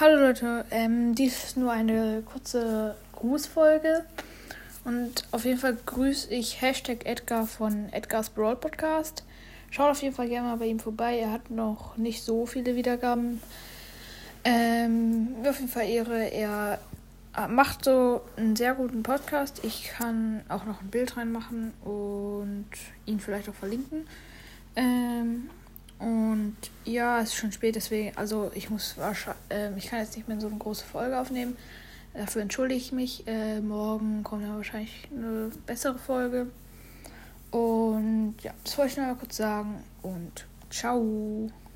Hallo Leute, ähm, dies ist nur eine kurze Grußfolge. Und auf jeden Fall grüße ich Hashtag Edgar von Edgar's Brawl Podcast. Schaut auf jeden Fall gerne mal bei ihm vorbei. Er hat noch nicht so viele Wiedergaben. Ähm, auf jeden Fall Ehre. Er macht so einen sehr guten Podcast. Ich kann auch noch ein Bild reinmachen und ihn vielleicht auch verlinken. Ähm, ja, es ist schon spät, deswegen, also ich muss wahrscheinlich, äh, ich kann jetzt nicht mehr so eine große Folge aufnehmen. Dafür entschuldige ich mich. Äh, morgen kommt dann wahrscheinlich eine bessere Folge. Und ja, das wollte ich noch mal kurz sagen. Und ciao.